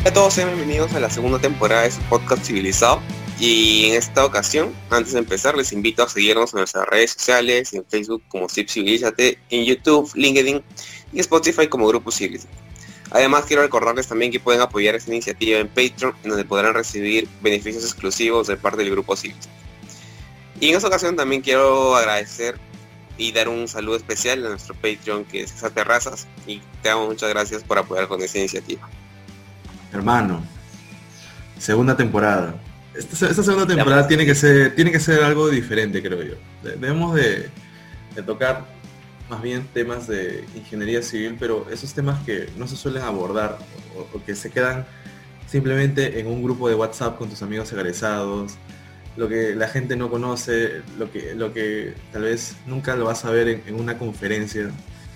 Hola a todos, sean bienvenidos a la segunda temporada de su podcast Civilizado. Y en esta ocasión, antes de empezar, les invito a seguirnos en nuestras redes sociales, en Facebook como Zip Civilízate, en YouTube, LinkedIn y Spotify como Grupo Civilizate. Además, quiero recordarles también que pueden apoyar esta iniciativa en Patreon, en donde podrán recibir beneficios exclusivos de parte del Grupo Civilizate. Y en esta ocasión también quiero agradecer y dar un saludo especial a nuestro Patreon que es César Terrazas y te damos muchas gracias por apoyar con esta iniciativa. Hermano, segunda temporada. Esta, segunda temporada tiene que ser tiene que ser algo diferente, creo yo. Debemos de, tocar más bien temas de ingeniería civil, pero esos temas que no se suelen abordar o, que se quedan simplemente en un grupo de WhatsApp con tus amigos egresados, lo que la gente no conoce, lo que, lo que tal vez nunca lo vas a ver en, una conferencia.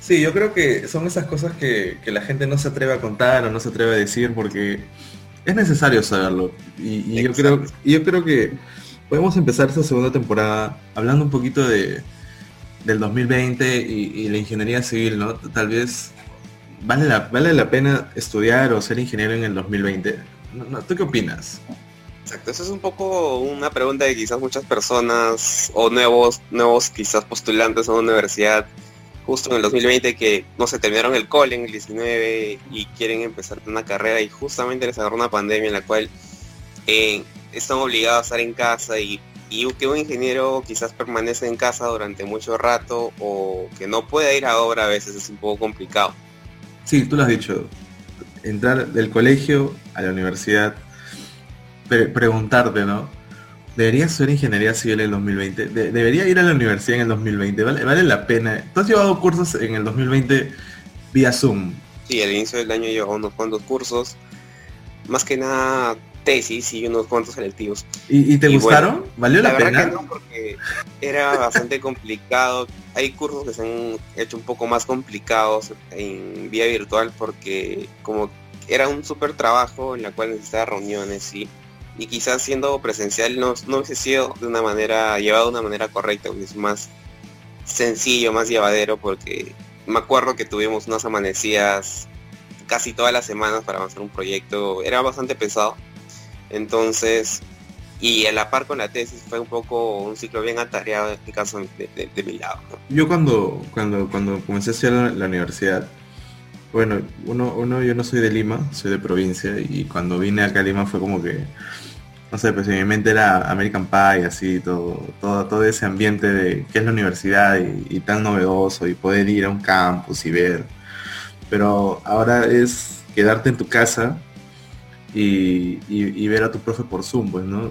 Sí, yo creo que son esas cosas que, la gente no se atreve a contar o no se atreve a decir porque es necesario saberlo. Y, yo, creo, yo creo que podemos empezar esta segunda temporada hablando un poquito de, del 2020 y, la ingeniería civil, ¿no? Tal vez vale la, vale la pena estudiar o ser ingeniero en el 2020. ¿Tú qué opinas? Exacto, eso es un poco una pregunta de quizás muchas personas o nuevos, nuevos quizás postulantes a una universidad justo en el 2020 que no se terminaron el cole en el 19 y quieren empezar una carrera y justamente les agarró una pandemia en la cual eh, están obligados a estar en casa y, y, que un ingeniero quizás permanece en casa durante mucho rato o que no pueda ir a obra a veces es un poco complicado. Sí, tú lo has dicho, entrar del colegio a la universidad preguntarte, ¿no? ¿Debería ser ingeniería civil en el 2020? ¿Debería ir a la universidad en el 2020? ¿Vale, ¿Vale la pena? ¿Tú has llevado cursos en el 2020 vía Zoom? Sí, al inicio del año llevo unos cuantos cursos. Más que nada tesis y unos cuantos selectivos. ¿Y, te gustaron? ¿Valió la, pena? no, porque era bastante complicado. Hay cursos que se han hecho un poco más complicados en vía virtual porque como era un súper trabajo en la cual necesitaba reuniones y y quizás siendo presencial no, no hubiese sido de una manera, llevado de una manera correcta, es más sencillo, más llevadero, porque me acuerdo que tuvimos unas amanecidas casi todas las semanas para avanzar un proyecto, era bastante pesado, entonces, y a la par con la tesis fue un poco un ciclo bien atareado en este caso de, mi lado. Yo cuando, cuando, cuando comencé a estudiar la universidad, bueno, uno, uno, yo no soy de Lima, soy de provincia y cuando vine acá a Lima fue como que, no sé, pues en mi mente era American Pie, así, todo, todo, todo ese ambiente de qué es la universidad y, tan novedoso y poder ir a un campus y ver. Pero ahora es quedarte en tu casa y, ver a tu profe por Zoom, pues, ¿no?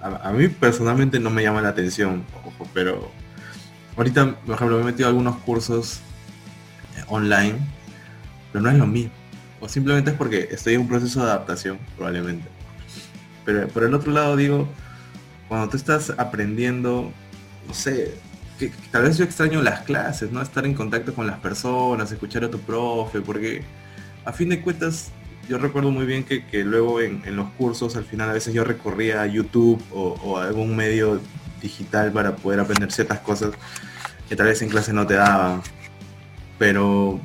A, a, mí personalmente no me llama la atención, ojo, pero ahorita, por ejemplo, me he metido a algunos cursos online pero no es lo mismo. O simplemente es porque estoy en un proceso de adaptación, probablemente. Pero por el otro lado digo, cuando tú estás aprendiendo, no sé, que, tal vez yo extraño las clases, ¿no? Estar en contacto con las personas, escuchar a tu profe, porque a fin de cuentas yo recuerdo muy bien que, luego en, los cursos al final a veces yo recorría a YouTube o, o, algún medio digital para poder aprender ciertas cosas que tal vez en clase no te daban. Pero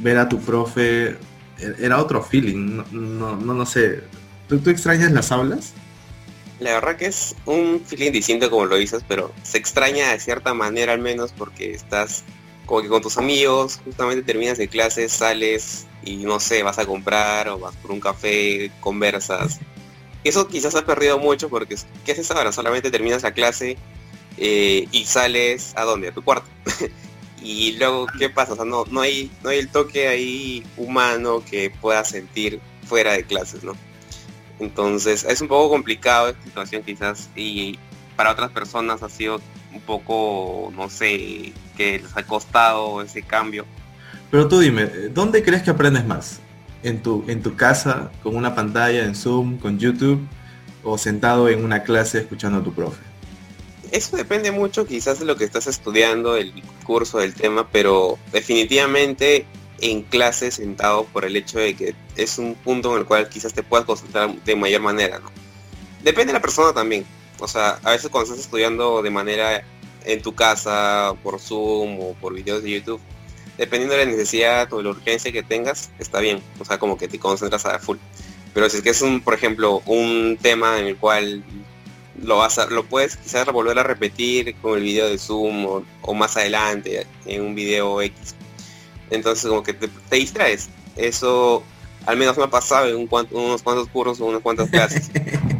ver a tu profe e-, era otro feeling, no, no, no, sé. ¿Tú, ¿Tú, extrañas las aulas? La verdad que es un feeling distinto como lo dices, pero se extraña de cierta manera al menos porque estás como que con tus amigos, justamente terminas de clase, sales y no sé, vas a comprar o vas por un café, conversas. Eso quizás ha perdido mucho porque ¿qué haces ahora? Solamente terminas la clase eh, y sales a dónde? A tu cuarto. y luego qué pasa, o sea, no, no hay, no hay el toque ahí humano que pueda sentir fuera de clases, ¿no? Entonces es un poco complicado esta situación quizás y para otras personas ha sido un poco, no sé, que les ha costado ese cambio. Pero tú dime, ¿dónde crees que aprendes más? ¿En tu, en tu casa, con una pantalla, en Zoom, con YouTube, o sentado en una clase escuchando a tu profe? Eso depende mucho quizás de lo que estás estudiando, el curso, del tema, pero definitivamente en clase sentado por el hecho de que es un punto en el cual quizás te puedas concentrar de mayor manera, ¿no? Depende de la persona también. O sea, a veces cuando estás estudiando de manera en tu casa, por Zoom o por videos de YouTube, dependiendo de la necesidad o de la urgencia que tengas, está bien. O sea, como que te concentras a full. Pero si es que es un, por ejemplo, un tema en el cual lo vas a, lo puedes quizás volver a repetir con el video de Zoom o, más adelante en un video X. Entonces como que te, distraes. Eso al menos me ha pasado en un unos cuantos cursos o unas cuantas clases.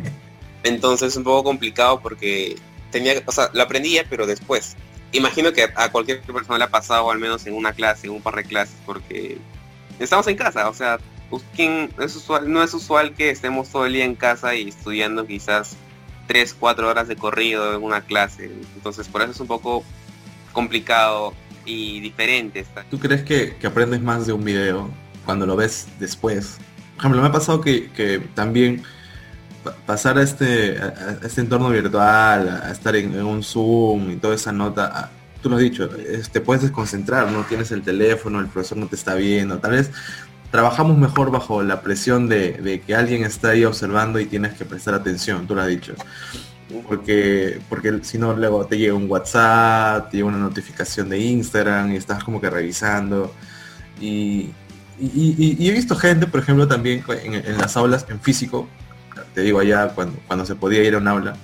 Entonces es un poco complicado porque tenía, o sea, lo aprendía pero después. Imagino que a cualquier persona le ha pasado al menos en una clase, en un par de clases, porque estamos en casa, o sea, es usual, no es usual que estemos todo el día en casa y estudiando quizás 3, 4 horas de corrido en una clase. Entonces por eso es un poco complicado y diferente. ¿Tú crees que, aprendes más de un video cuando lo ves después? Por ejemplo, me ha pasado que, también pasar a este, este entorno virtual, a estar en, un Zoom y toda esa nota, tú lo has dicho, te puedes desconcentrar, no tienes el teléfono, el profesor no te está viendo, tal vez trabajamos mejor bajo la presión de, que alguien está ahí observando y tienes que prestar atención, tú lo has dicho. Porque, porque si no, luego te llega un WhatsApp, te llega una notificación de Instagram y estás como que revisando. Y, he visto gente, por ejemplo, también en, las aulas en físico, te digo allá cuando, cuando se podía ir a un aula,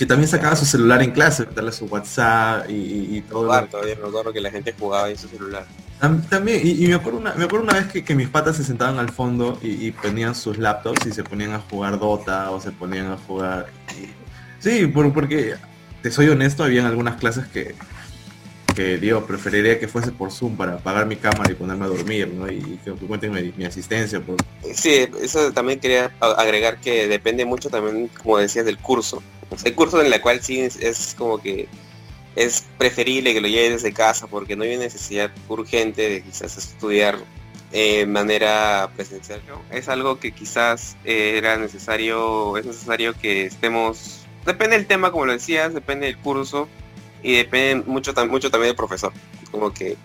que también sacaba su celular en clase, darle su WhatsApp y, todo. todavía me acuerdo que la gente jugaba en su celular. También, y, me, acuerdo una, me acuerdo una vez que, mis patas se sentaban al fondo y, ponían sus laptops y se ponían a jugar Dota o se ponían a jugar... sí, porque, te soy honesto, habían algunas clases que, que digo, preferiría que fuese por Zoom para apagar mi cámara y ponerme a dormir, ¿no? Y, que cuenten mi, asistencia. Por... Sí, eso también quería agregar que depende mucho también, como decías, del curso. hay cursos en el cual sí es como que es preferible que lo lleves desde casa porque no hay necesidad urgente de quizás estudiar de manera presencial. Es algo que quizás eh, era necesario, es necesario que estemos, depende del tema como lo decías, depende del curso y depende mucho, mucho también del profesor. Como que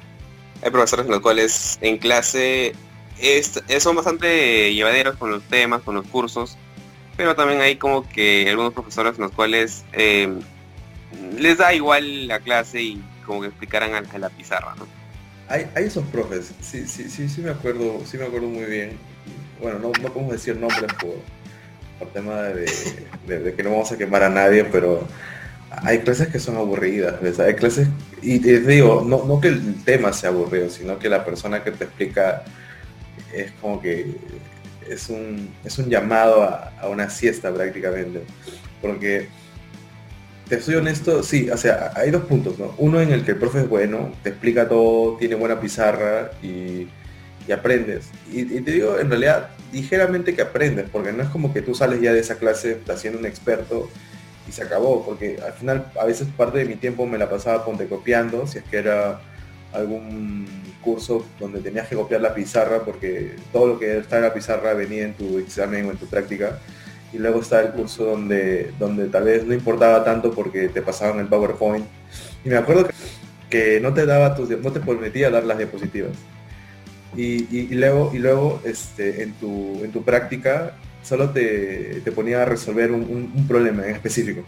hay profesores en los cuales en clase es, son bastante llevaderos con los temas, con los cursos, pero también hay como que algunos profesores en los cuales eh, les da igual la clase y como que explicaran a, la pizarra, ¿no? Hay, hay esos profes, sí, sí, sí, sí me acuerdo, sí me acuerdo muy bien. Bueno, no, no podemos decir nombres por, por tema de, que no vamos a quemar a nadie, pero hay clases que son aburridas, Hay clases, y te digo, no, no que el tema sea aburrido, sino que la persona que te explica es como que es un, es un llamado a, a una siesta prácticamente. Porque te soy honesto, sí, o sea, hay dos puntos, ¿no? Uno en el que el profe es bueno, te explica todo, tiene buena pizarra y, aprendes. Y, te digo, en realidad, ligeramente que aprendes, porque no es como que tú sales ya de esa clase haciendo un experto y se acabó, porque al final a veces parte de mi tiempo me la pasaba ponte copiando, si es que era algún curso donde tenías que copiar la pizarra, porque todo lo que está en la pizarra venía en tu examen o en tu práctica y luego está el curso donde, donde tal vez no importaba tanto porque te pasaban el PowerPoint. Y me acuerdo que, no te daba tus, no te permitía dar las diapositivas. Y, luego, y luego este, en, tu, en tu práctica solo te, ponía a resolver un, problema en específico.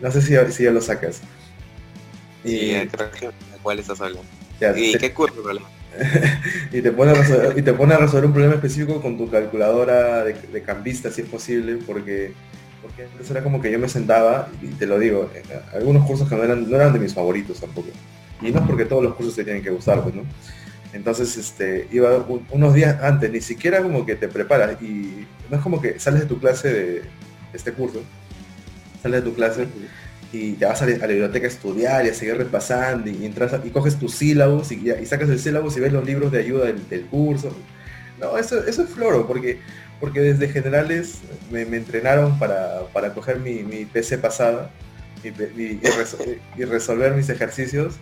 No sé si, si ya lo sacas. Y, ¿cuál estás hablando? ¿Y qué curso problema? y, te pone a resolver, y te pone a resolver un problema específico con tu calculadora de, cambista, si es posible, porque, porque antes era como que yo me sentaba, y te lo digo, algunos cursos que no eran, no eran de mis favoritos tampoco. Y no es porque todos los cursos te tienen que gustar, pues, ¿no? Entonces, este, iba unos días antes, ni siquiera como que te preparas, y no es como que sales de tu clase de este curso, sales de tu clase y te vas a la, biblioteca a estudiar y a seguir repasando y, entras y coges tus sílabos y, sacas el sílabo y ves los libros de ayuda del, curso. No, eso, eso es floro, porque, porque desde generales me, entrenaron para, para, coger mi, PC pasada y, resolver mis ejercicios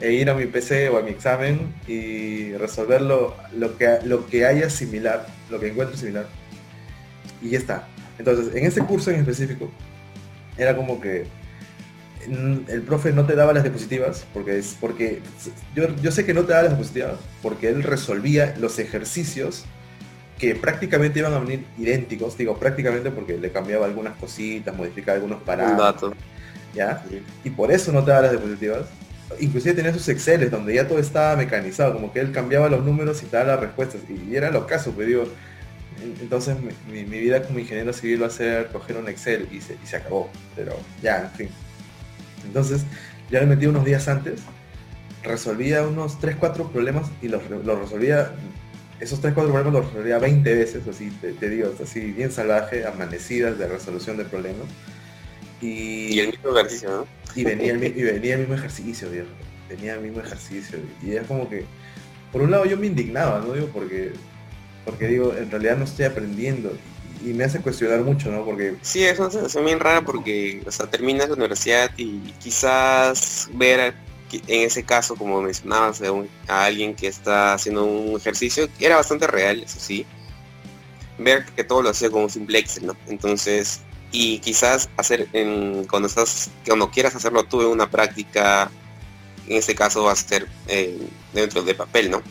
e ir a mi PC o a mi examen y resolver lo, que, lo que haya similar, lo que encuentre similar. Y ya está. Entonces, en ese curso en específico, era como que el profe no te daba las diapositivas, porque es porque yo, sé que no te daba las diapositivas, porque él resolvía los ejercicios que prácticamente iban a venir idénticos, digo prácticamente porque le cambiaba algunas cositas, modificaba algunos parámetros. ¿Ya? Y por eso no te daba las diapositivas. Inclusive tenía sus Exceles donde ya todo estaba mecanizado, como que él cambiaba los números y te daba las respuestas. Y era lo caso, pues digo, entonces mi, vida como ingeniero civil va a ser coger un Excel y se, y se acabó. Pero ya, en fin. Entonces, ya le metí unos días antes, resolvía unos 3, 4 problemas y los, resolvía, esos 3, 4 problemas los resolvía 20 veces, así te, digo, así bien salvaje, amanecidas de resolución de problemas. Y, el mismo ejercicio, ¿no? Y venía el, y venía el mismo ejercicio. Venía el mismo ejercicio. Y es como que, por un lado yo me indignaba, ¿no? Digo, porque, porque digo, en realidad no estoy aprendiendo y me hace cuestionar mucho, ¿no? Porque... Sí, es una sensación bien rara porque, o terminas la universidad y quizás ver en ese caso, como mencionabas, a, alguien que está haciendo un ejercicio, era bastante real, eso sí, ver que todo lo hacía con un simple Excel, ¿no? Entonces, y quizás hacer, en, cuando estás, cuando quieras hacerlo tú en una práctica, en este caso va a ser eh, dentro de papel, ¿no?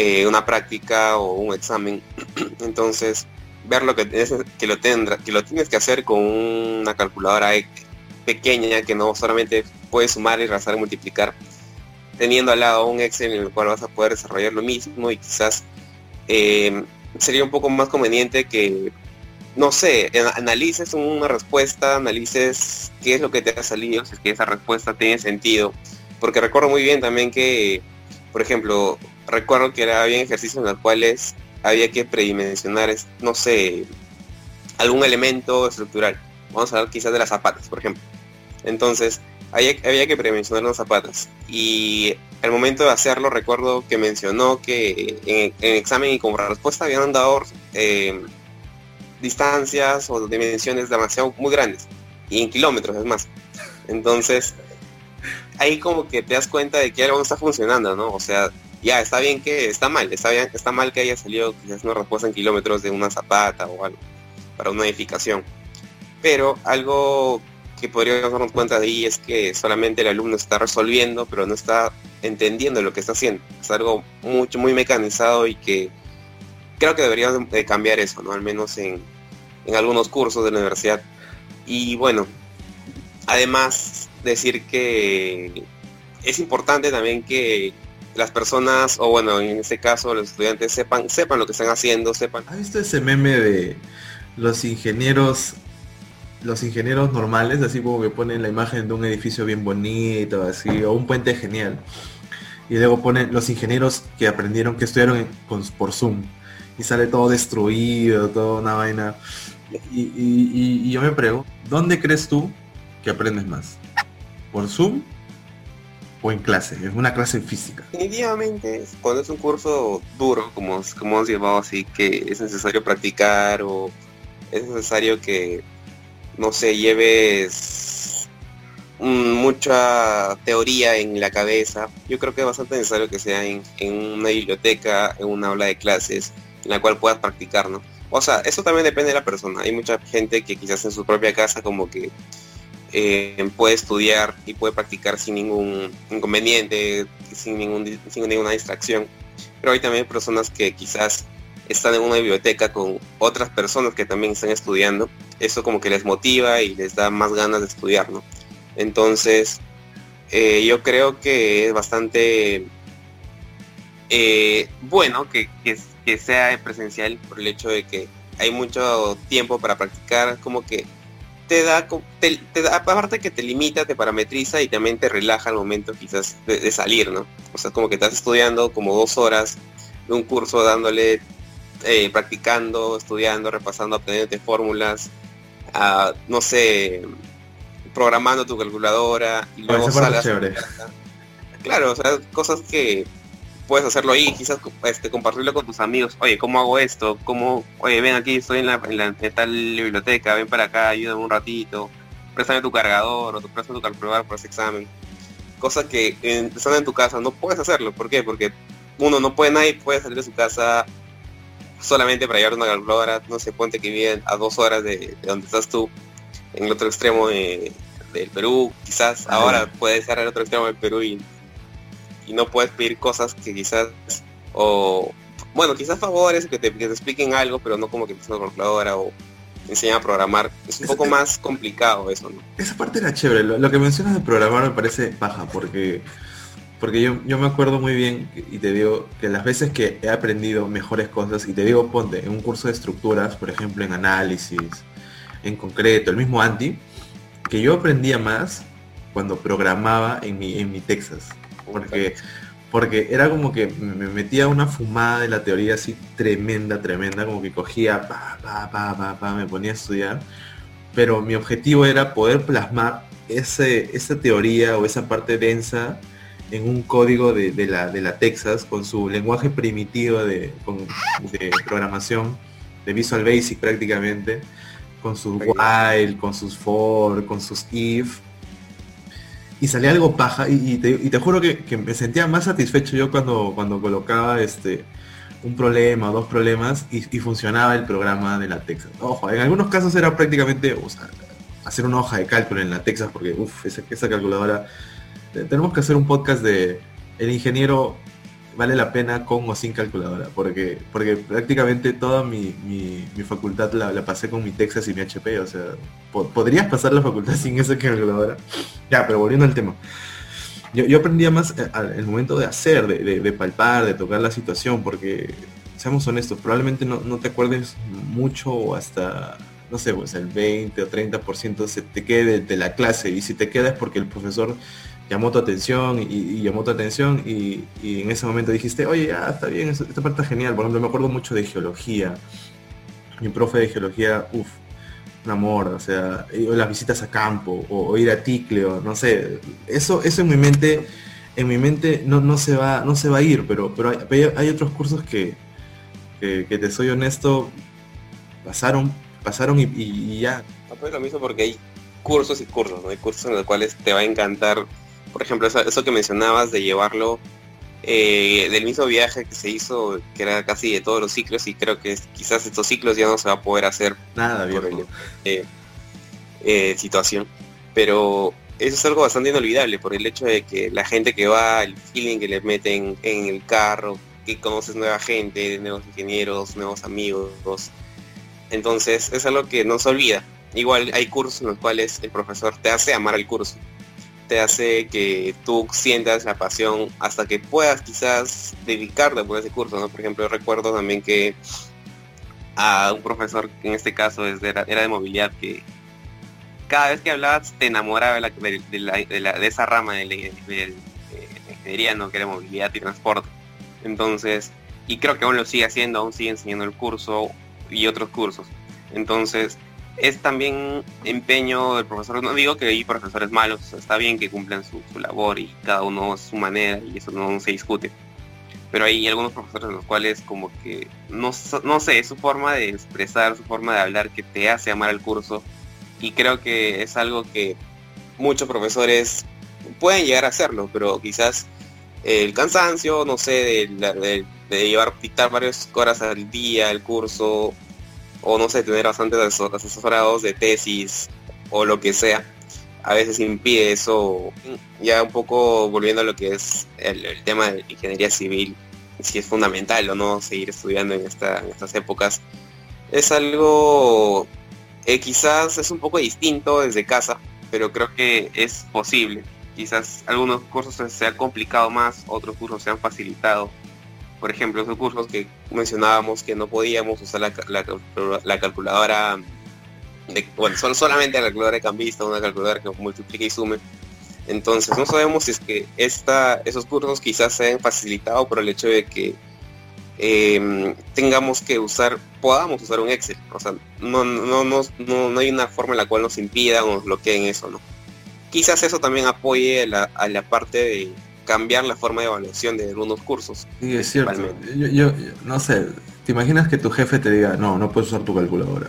Eh, una práctica o un examen, entonces ver lo que, que lo tendrá, que lo tienes que hacer con una calculadora pequeña que no solamente puedes sumar y rasar y multiplicar, teniendo al lado un Excel en el cual vas a poder desarrollar lo mismo y quizás eh, sería un poco más conveniente que, no sé, analices una respuesta, analices qué es lo que te ha salido, si es que esa respuesta tiene sentido. Porque recuerdo muy bien también que, por ejemplo, recuerdo que era, había ejercicios en los cuales había que predimensionar, no sé, algún elemento estructural. Vamos a hablar quizás de las zapatas, por ejemplo. Entonces, había, había que predimensionar las zapatas. Y al momento de hacerlo, recuerdo que mencionó que en, en examen y como respuesta habían dado eh, distancias o dimensiones demasiado muy grandes. Y en kilómetros, es más. Entonces, ahí como que te das cuenta de que algo no está funcionando, ¿no? O sea, ya está bien que está mal, está bien, está mal que haya salido quizás una respuesta en kilómetros de una zapata o algo para una edificación. Pero algo que podríamos darnos cuenta de ahí es que solamente el alumno está resolviendo, pero no está entendiendo lo que está haciendo. Es algo mucho, muy mecanizado y que creo que deberíamos de cambiar eso, ¿no? Al menos en, en algunos cursos de la universidad. Y bueno, además decir que es importante también que las personas, o bueno, en este caso los estudiantes sepan, sepan lo que están haciendo, sepan. ¿Has visto ese meme de los ingenieros, los ingenieros normales, así como que ponen la imagen de un edificio bien bonito, así, o un puente genial? Y luego ponen los ingenieros que aprendieron, que estudiaron por Zoom. Y sale todo destruido, toda una vaina. Y, y yo me pregunto, ¿dónde crees tú que aprendes más? ¿Por Zoom o en clase, es una clase física. Definitivamente, cuando es un curso duro, como, como hemos llevado así, que es necesario practicar o es necesario que, no sé, lleves mucha teoría en la cabeza, yo creo que es bastante necesario que sea en, en una biblioteca, en una aula de clases, en la cual puedas practicar, ¿no? O sea, eso también depende de la persona. Hay mucha gente que quizás en su propia casa como que eh, puede estudiar y puede practicar sin ningún inconveniente, sin, ninguna distracción. Pero hay también personas que quizás están en una biblioteca con otras personas que también están estudiando. Eso como que les motiva y les da más ganas de estudiar, ¿no? Entonces, eh, yo creo que es bastante eh, bueno que sea presencial por el hecho de que hay mucho tiempo para practicar, como que te da, te, da, aparte que te limita, te parametriza y también te relaja al momento quizás de, salir, ¿no? O sea, como que estás estudiando como dos horas de un curso dándole, eh, practicando, estudiando, repasando, aprendiendo fórmulas, no sé, programando tu calculadora y luego salas. Claro, o sea, cosas que puedes hacerlo ahí, quizás este, compartirlo con tus amigos. Oye, ¿cómo hago esto? ¿Cómo, oye, ven aquí, estoy en la, en la tal biblioteca, ven para acá, ayúdame un ratito, préstame tu cargador o tu préstame tu calculador para ese examen. Cosas que estando en tu casa no puedes hacerlo. ¿Por qué? Porque uno no puede, nadie puede salir de su casa solamente para llevar una calculadora, no sé, ponte que viven a dos horas de, donde estás tú, en el otro extremo del Perú, quizás ahora puedes estar en el otro extremo del Perú y y no puedes pedir cosas que quizás, o bueno, quizás favores, que te, expliquen algo, pero no como que te una calculadora o enseñan a programar. Es un poco más complicado eso, ¿no? Esa parte era chévere. Lo, que mencionas de programar me parece baja, porque porque yo, yo me acuerdo muy bien y te digo que las veces que he aprendido mejores cosas, y te digo, ponte, en un curso de estructuras, por ejemplo, en análisis, en concreto, el mismo anti, que yo aprendía más cuando programaba en mi, en mi Texas. Porque, porque era como que me metía una fumada de la teoría así tremenda, tremenda, como que cogía, pa, pa, pa, pa, pa, me ponía a estudiar. Pero mi objetivo era poder plasmar ese, esa teoría o esa parte densa en un código de, la, de la Texas con su lenguaje primitivo de, de programación, de Visual Basic prácticamente, con sus while, con sus for, con sus if. Y salía algo paja y, te, juro que, me sentía más satisfecho yo cuando, cuando colocaba este un problema o dos problemas y, funcionaba el programa de la Texas. Ojo, en algunos casos era prácticamente hacer una hoja de cálculo en la Texas porque uff, esa, esa calculadora tenemos que hacer un podcast de el ingeniero vale la pena con o sin calculadora, porque, porque prácticamente toda mi, facultad la, pasé con mi Texas y mi HP, o sea, ¿podrías pasar la facultad sin esa calculadora? Ya, pero volviendo al tema. Yo, aprendía más eh, el momento de hacer, de, palpar, de tocar la situación, porque, seamos honestos, probablemente no, te acuerdes mucho o hasta, no sé, pues el 20 o 30% se te quede de la clase, y si te queda es porque el profesor llamó tu atención y, llamó tu atención y, en ese momento dijiste, oye, ah, está bien, esta parte está genial. Por ejemplo, me acuerdo mucho de geología. Mi profe de geología, uff, un amor, o sea, o las visitas a campo, o, ir a Ticleo, no sé, eso, eso en mi mente, en mi mente no, no se va, no se va a ir, pero, pero hay, otros cursos que, que, te soy honesto, pasaron, pasaron y, ya. No, es lo mismo porque hay cursos y cursos, ¿no? Hay cursos en los cuales te va a encantar por ejemplo, eso, que mencionabas de llevarlo eh, del mismo viaje que se hizo, que era casi de todos los ciclos, y creo que quizás estos ciclos ya no se va a poder hacer nada bien eh, eh, situación. Pero eso es algo bastante inolvidable por el hecho de que la gente que va, el feeling que le meten en el carro, que conoces nueva gente, nuevos ingenieros, nuevos amigos. Entonces es algo que no se olvida. Igual hay cursos en los cuales el profesor te hace amar el curso te hace que tú sientas la pasión hasta que puedas quizás dedicarte por ese curso, ¿no? Por ejemplo, recuerdo también que a un profesor, que en este caso era, de movilidad, que cada vez que hablabas te enamoraba de, esa rama de la, ingeniería, ¿no? Que era movilidad y transporte. Entonces, y creo que aún lo sigue haciendo, aún sigue enseñando el curso y otros cursos. Entonces, es también empeño del profesor. No digo que hay profesores malos, está bien que cumplan su, labor y cada uno su manera y eso no se discute. Pero hay algunos profesores los cuales como que no, no sé, su forma de expresar, su forma de hablar que te hace amar el curso. Y creo que es algo que muchos profesores pueden llegar a hacerlo, pero quizás el cansancio, no sé, de, de llevar, dictar varias horas al día el curso, o no sé, tener bastantes asesorados de tesis o lo que sea, a veces impide eso, ya un poco volviendo a lo que es el, tema de ingeniería civil, si es fundamental o no seguir estudiando en, esta, estas épocas, es algo quizás es un poco distinto desde casa, pero creo que es posible. Quizás algunos cursos se han complicado más, otros cursos se han facilitado por ejemplo, esos cursos que mencionábamos que no podíamos usar la, calculadora, de, bueno, son solamente la calculadora de cambista, una calculadora que multiplica y sume. Entonces no sabemos si es que esta, esos cursos quizás se han facilitado por el hecho de que em, tengamos que usar, podamos usar un Excel. O sea, no, no, no, no, hay una forma en la cual nos impida o nos bloqueen eso, ¿no? Quizás eso también apoye a la parte de cambiar la forma de evaluación de algunos cursos. Sí, es cierto. Yo, no sé, ¿te imaginas que tu jefe te diga, no, no puedes usar tu calculadora?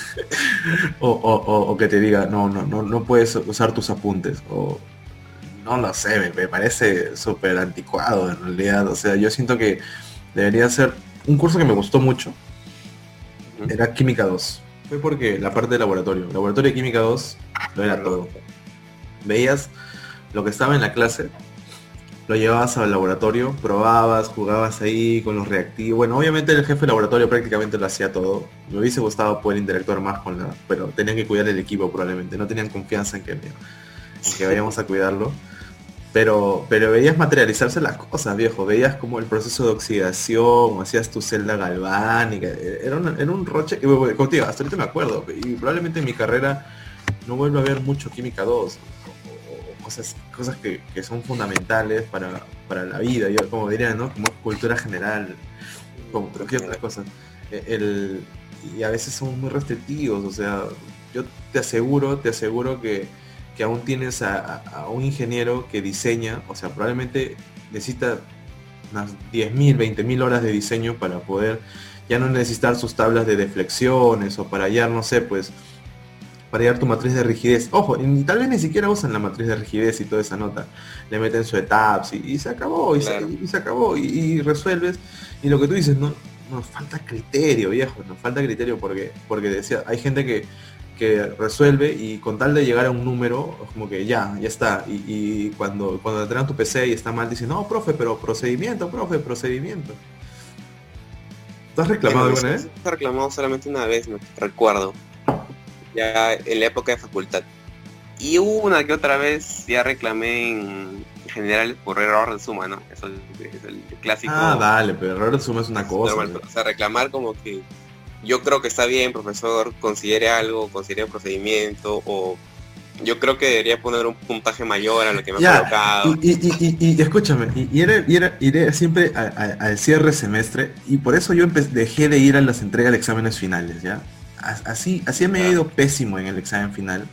o, que te diga, no, no, no, no puedes usar tus apuntes. O no lo sé, me, parece súper anticuado en realidad. O sea, yo siento que debería ser un curso que me gustó mucho. Era Química 2. Fue porque la parte de laboratorio. Laboratorio de Química 2 lo era todo. Veías lo que estaba en la clase lo llevabas al laboratorio, probabas, jugabas ahí con los reactivos. Bueno, obviamente el jefe de laboratorio prácticamente lo hacía todo. Me hubiese gustado poder interactuar más con la, pero tenían que cuidar el equipo probablemente, no tenían confianza en que, que vayamos a cuidarlo. pero, pero veías materializarse las cosas, viejo. Veías como el proceso de oxidación, hacías tu celda galvánica. Era era un roche contigo, hasta ahorita me acuerdo. Y probablemente en mi carrera no vuelvo a ver mucho química 2. Cosas, cosas que, son fundamentales para, para, la vida, yo como diría, ¿no? Como cultura general, como cualquier otra cosa. E, el, y a veces son muy restrictivos, o sea, yo te aseguro, te aseguro que que aún tienes a, un ingeniero que diseña, o sea, probablemente necesita unas 10.000, 20.000 horas de diseño para poder ya no necesitar sus tablas de deflexiones o para hallar, no sé, pues, para hallar tu matriz de rigidez. Ojo, y tal vez ni siquiera usan la matriz de rigidez y toda esa nota. Le meten su etaps y, se acabó, y, se, acabó, y, resuelves. Y lo que tú dices, no, nos falta criterio, viejo, nos falta criterio porque, porque decía, hay gente que que resuelve y con tal de llegar a un número, como que ya, ya está. Y, cuando, cuando te tu PC y está mal, dicen, no, profe, pero procedimiento, profe, procedimiento. ¿Tú has reclamado alguna vez? He reclamado solamente una vez, me recuerdo. Ya en la época de facultad. Y una que otra vez ya reclamé en general por error de suma, ¿no? Eso es el clásico. Ah, dale, pero error de suma es una cosa. o sea, reclamar como que yo creo que está bien, profesor, considere algo, considere un procedimiento o yo creo que debería poner un puntaje mayor a lo que me ha colocado. Y, y, y, escúchame, y, iré, siempre al cierre semestre y por eso yo dejé de ir a las entregas de exámenes finales, ¿ya? Así, así me ha ido pésimo en el examen final.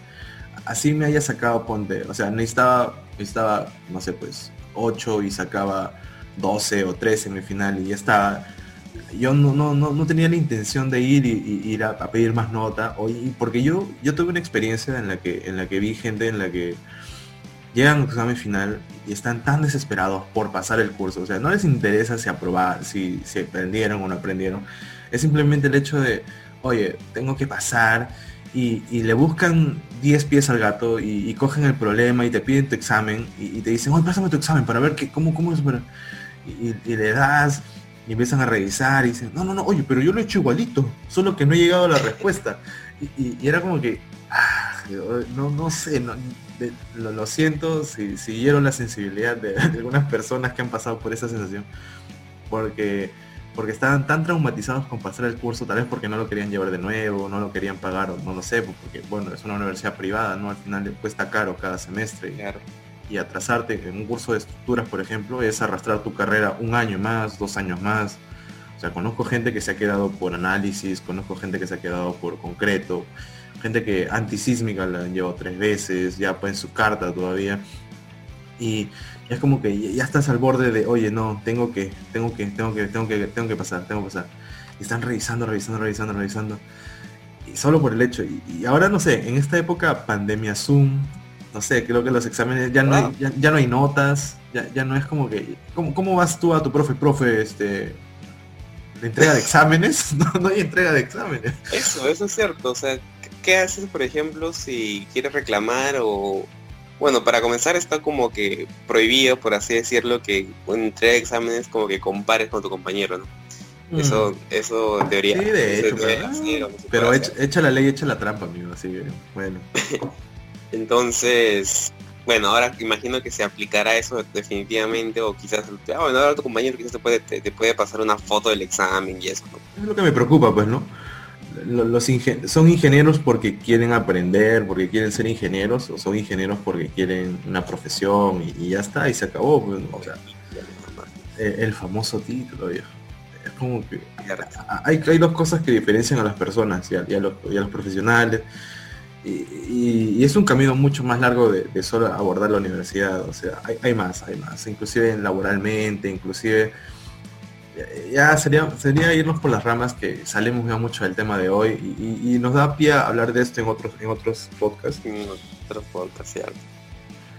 Así me haya sacado, ponte, o sea, necesitaba, necesitaba, no sé, pues 8 y sacaba 12 o 13 en mi final y ya estaba yo no, no, no, tenía la intención de ir y, ir a, pedir más nota, porque yo, yo tuve una experiencia en la, que, en la que vi gente en la que llegan al examen final y están tan desesperados por pasar el curso, o sea, no les interesa si aprobar, si, si aprendieron o no aprendieron, es simplemente el hecho de, oye, tengo que pasar y, le buscan 10 pies al gato y, cogen el problema y te piden tu examen y, te dicen, oye, pásame tu examen para ver qué, cómo, cómo es, y, y le das y empiezan a revisar y dicen, no, no, no, oye, pero yo lo he hecho igualito, solo que no he llegado a la respuesta. Y, era como que, ah, no, no sé, lo, siento si siguieron la sensibilidad de, algunas personas que han pasado por esa sensación, porque porque estaban tan traumatizados con pasar el curso, tal vez porque no lo querían llevar de nuevo, no lo querían pagar, o no lo sé, porque bueno, es una universidad privada, ¿no? Al final le cuesta caro cada semestre. Claro y atrasarte en un curso de estructuras, por ejemplo, es arrastrar tu carrera un año más, dos años más. O sea, conozco gente que se ha quedado por análisis, conozco gente que se ha quedado por concreto, gente que antisísmica la han llevado tres veces, ya en su carta todavía. Y es como que ya estás al borde de, oye, no, tengo que, tengo que, tengo que, tengo que, tengo que pasar, tengo que pasar. Y están revisando, revisando, revisando, revisando. Y solo por el hecho. y ahora no sé, en esta época pandemia Zoom, no sé, creo que los exámenes ya no, hay, ya, no hay notas, ya, no es como que, ¿cómo, ¿cómo, vas tú a tu profe, profe, este, entrega de exámenes? no, hay entrega de exámenes. Eso, eso es cierto, o sea, ¿qué haces, por ejemplo, si quieres reclamar o, bueno, para comenzar está como que prohibido, por así decirlo, que de exámenes como que compares con tu compañero, ¿no? Eso, mm. eso debería. Sí, de hecho, pero, echa, la ley, echa la trampa, amigo. Así que, bueno. Entonces, bueno, ahora imagino que se aplicará eso definitivamente, o quizás, ah, bueno, ahora tu compañero quizás te puede, te, puede pasar una foto del examen y eso, Es lo que me preocupa, pues, ¿no? Los son ingenieros porque quieren aprender, porque quieren ser ingenieros, o son ingenieros porque quieren una profesión y, ya está, y se acabó, pues, o sea, el, famoso título. Es como que hay, hay dos cosas que diferencian a las personas y a, los, a los profesionales y, es un camino mucho más largo de, solo abordar la universidad, o sea, hay, más, hay más, inclusive laboralmente, inclusive ya sería, sería irnos por las ramas que salimos ya mucho del tema de hoy y, nos da pie a hablar de esto en otros, en otros podcasts. En otros podcasts, cierto.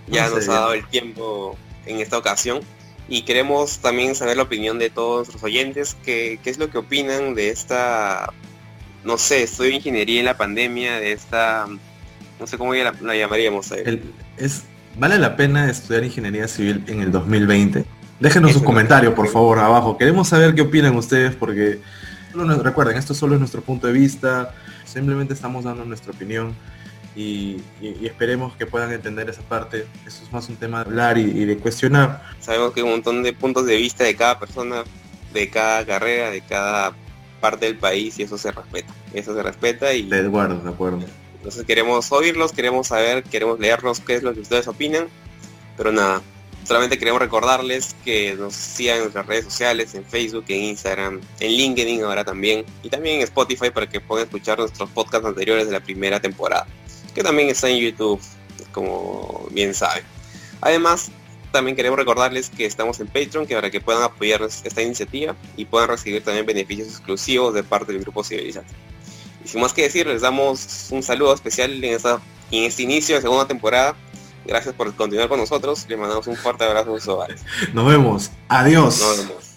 Ya nos ha dado el tiempo en esta ocasión y queremos también saber la opinión de todos los oyentes, qué, qué es lo que opinan de esta no sé, estudio ingeniería en la pandemia de esta, no sé cómo la, llamaríamos. es, ¿Vale la pena estudiar ingeniería civil en el 2020? Déjenos sus comentarios, por favor, abajo. Queremos saber qué opinan ustedes porque, recuerden, esto solo es nuestro punto de vista, simplemente estamos dando nuestra opinión y, esperemos que puedan entender esa parte. Eso es más un tema de hablar y, de cuestionar. Sabemos que hay un montón de puntos de vista de cada persona, de cada carrera, de cada parte del país y eso se respeta. Eso se respeta y... De acuerdo, de acuerdo. Entonces queremos oírlos, queremos saber, queremos leerlos qué es lo que ustedes opinan. Pero nada, solamente queremos recordarles que nos sigan en nuestras redes sociales, en Facebook, en Instagram, en LinkedIn ahora también. Y también en Spotify para que puedan escuchar nuestros podcasts anteriores de la primera temporada. Que también está en YouTube, como bien saben. Además, también queremos recordarles que estamos en Patreon, que para que puedan apoyar esta iniciativa y puedan recibir también beneficios exclusivos de parte del grupo Civilizante. Y sin más que decir, les damos un saludo especial en, esta, en este inicio de segunda temporada. Gracias por continuar con nosotros. Les mandamos un fuerte abrazo a Nos vemos. Adiós. Nos vemos.